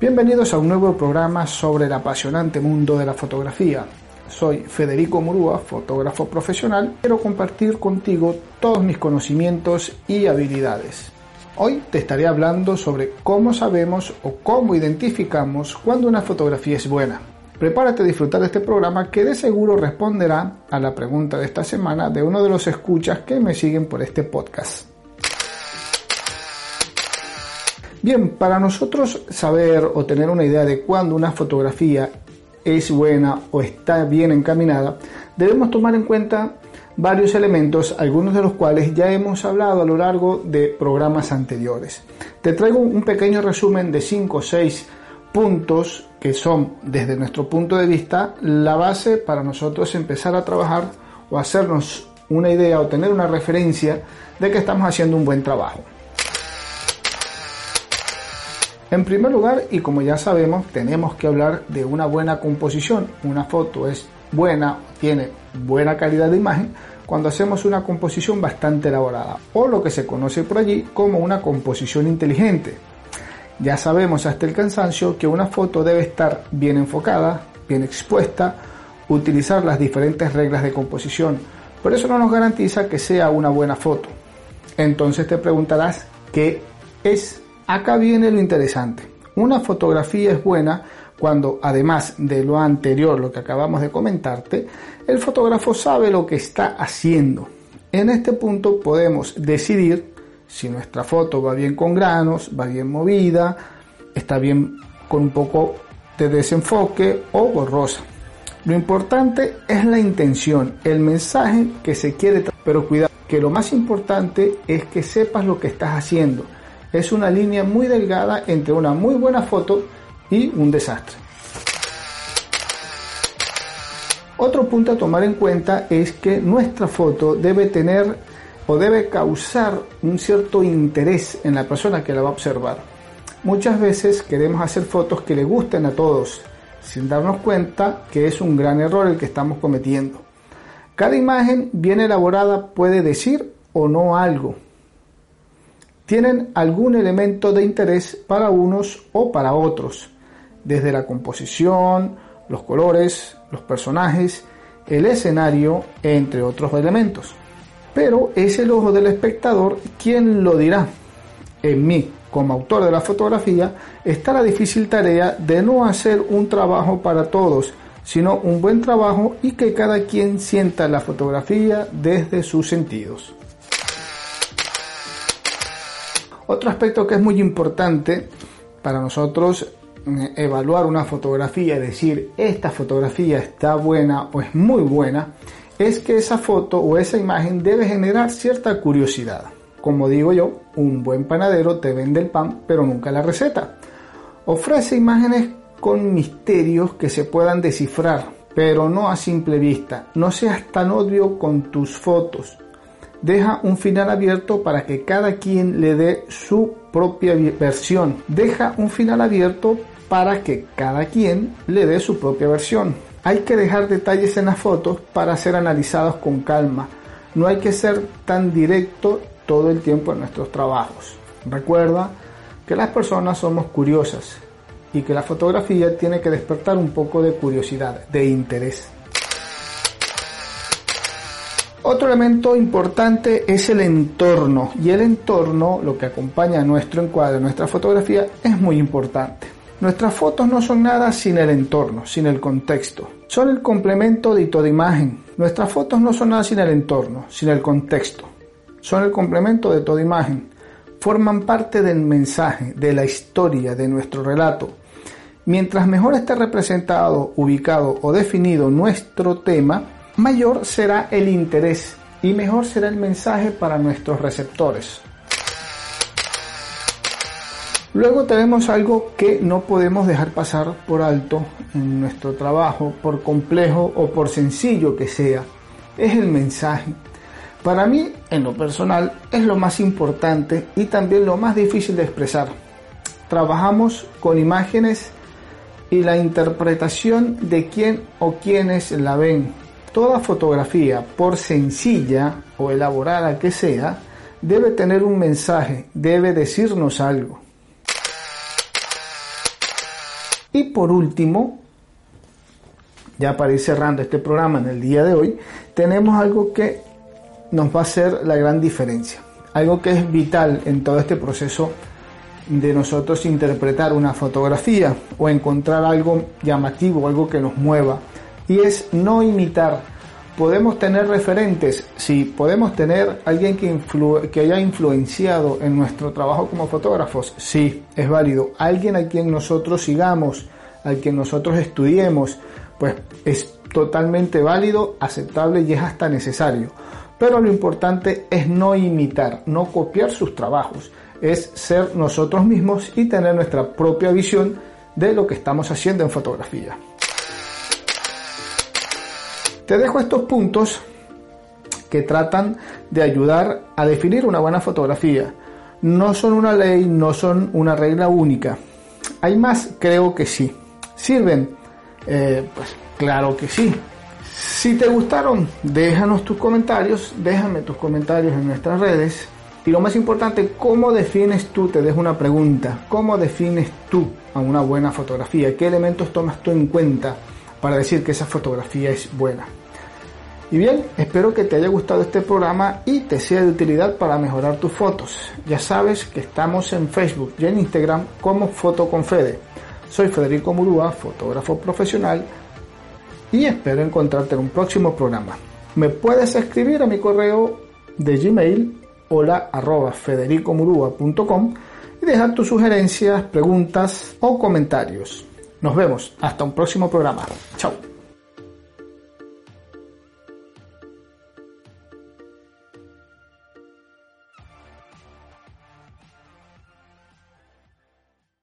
Bienvenidos a un nuevo programa sobre el apasionante mundo de la fotografía. Soy Federico Murúa, fotógrafo profesional. Quiero compartir contigo todos mis conocimientos y habilidades. Hoy te estaré hablando sobre cómo sabemos o cómo identificamos cuando una fotografía es buena. Prepárate a disfrutar de este programa que de seguro responderá a la pregunta de esta semana de uno de los escuchas que me siguen por este podcast. Bien, para nosotros saber o tener una idea de cuándo una fotografía es buena o está bien encaminada, debemos tomar en cuenta varios elementos, algunos de los cuales ya hemos hablado a lo largo de programas anteriores. Te traigo un pequeño resumen de 5 o 6 puntos que son, desde nuestro punto de vista, la base para nosotros empezar a trabajar o hacernos una idea o tener una referencia de que estamos haciendo un buen trabajo. En primer lugar, y como ya sabemos, tenemos que hablar de una buena composición. Una foto es buena, tiene buena calidad de imagen cuando hacemos una composición bastante elaborada o lo que se conoce por allí como una composición inteligente. Ya sabemos hasta el cansancio que una foto debe estar bien enfocada, bien expuesta, utilizar las diferentes reglas de composición, pero eso no nos garantiza que sea una buena foto. Entonces te preguntarás, ¿qué es? Acá viene lo interesante. Una fotografía es buena cuando, además de lo anterior, lo que acabamos de comentarte, el fotógrafo sabe lo que está haciendo. En este punto podemos decidir si nuestra foto va bien con granos, va bien movida, está bien con un poco de desenfoque o borrosa. Lo importante es la intención, el mensaje que se quiere, pero cuidado, que lo más importante es que sepas lo que estás haciendo. Es una línea muy delgada entre una muy buena foto y un desastre. Otro punto a tomar en cuenta es que nuestra foto debe tener o debe causar un cierto interés en la persona que la va a observar. Muchas veces queremos hacer fotos que le gusten a todos, sin darnos cuenta que es un gran error el que estamos cometiendo. Cada imagen bien elaborada puede decir o no algo. Tienen algún elemento de interés para unos o para otros, desde la composición, los colores, los personajes, el escenario, entre otros elementos pero es el ojo del espectador quien lo dirá. En mí, como autor de la fotografía, está la difícil tarea de no hacer un trabajo para todos, sino un buen trabajo y que cada quien sienta la fotografía desde sus sentidos. Otro aspecto que es muy importante para nosotros eh, evaluar una fotografía y decir esta fotografía está buena o es muy buena es que esa foto o esa imagen debe generar cierta curiosidad. Como digo yo, un buen panadero te vende el pan, pero nunca la receta. Ofrece imágenes con misterios que se puedan descifrar, pero no a simple vista. No seas tan obvio con tus fotos. Deja un final abierto para que cada quien le dé su propia versión. Deja un final abierto para que cada quien le dé su propia versión. Hay que dejar detalles en las fotos para ser analizados con calma. No hay que ser tan directo todo el tiempo en nuestros trabajos. Recuerda que las personas somos curiosas y que la fotografía tiene que despertar un poco de curiosidad, de interés. Otro elemento importante es el entorno y el entorno, lo que acompaña a nuestro encuadre, nuestra fotografía, es muy importante. Nuestras fotos no son nada sin el entorno, sin el contexto. Son el complemento de toda imagen. Nuestras fotos no son nada sin el entorno, sin el contexto. Son el complemento de toda imagen. Forman parte del mensaje, de la historia, de nuestro relato. Mientras mejor esté representado, ubicado o definido nuestro tema, mayor será el interés y mejor será el mensaje para nuestros receptores. Luego tenemos algo que no podemos dejar pasar por alto en nuestro trabajo, por complejo o por sencillo que sea. Es el mensaje. Para mí, en lo personal, es lo más importante y también lo más difícil de expresar. Trabajamos con imágenes y la interpretación de quién o quienes la ven. Toda fotografía, por sencilla o elaborada que sea, debe tener un mensaje, debe decirnos algo. Y por último, ya para ir cerrando este programa en el día de hoy, tenemos algo que nos va a hacer la gran diferencia, algo que es vital en todo este proceso de nosotros interpretar una fotografía o encontrar algo llamativo, algo que nos mueva, y es no imitar. Podemos tener referentes, sí, podemos tener alguien que, que haya influenciado en nuestro trabajo como fotógrafos, sí, es válido. Alguien a quien nosotros sigamos, al quien nosotros estudiemos, pues es totalmente válido, aceptable y es hasta necesario. Pero lo importante es no imitar, no copiar sus trabajos, es ser nosotros mismos y tener nuestra propia visión de lo que estamos haciendo en fotografía. Te dejo estos puntos que tratan de ayudar a definir una buena fotografía. No son una ley, no son una regla única. Hay más, creo que sí. ¿Sirven? Eh, pues claro que sí. Si te gustaron, déjanos tus comentarios, déjame tus comentarios en nuestras redes. Y lo más importante, ¿cómo defines tú? Te dejo una pregunta. ¿Cómo defines tú a una buena fotografía? ¿Qué elementos tomas tú en cuenta para decir que esa fotografía es buena? Y bien, espero que te haya gustado este programa y te sea de utilidad para mejorar tus fotos. Ya sabes que estamos en Facebook y en Instagram como Foto con Fede. Soy Federico Murúa, fotógrafo profesional, y espero encontrarte en un próximo programa. Me puedes escribir a mi correo de Gmail hola arroba federicomurúa.com y dejar tus sugerencias, preguntas o comentarios. Nos vemos hasta un próximo programa. Chao.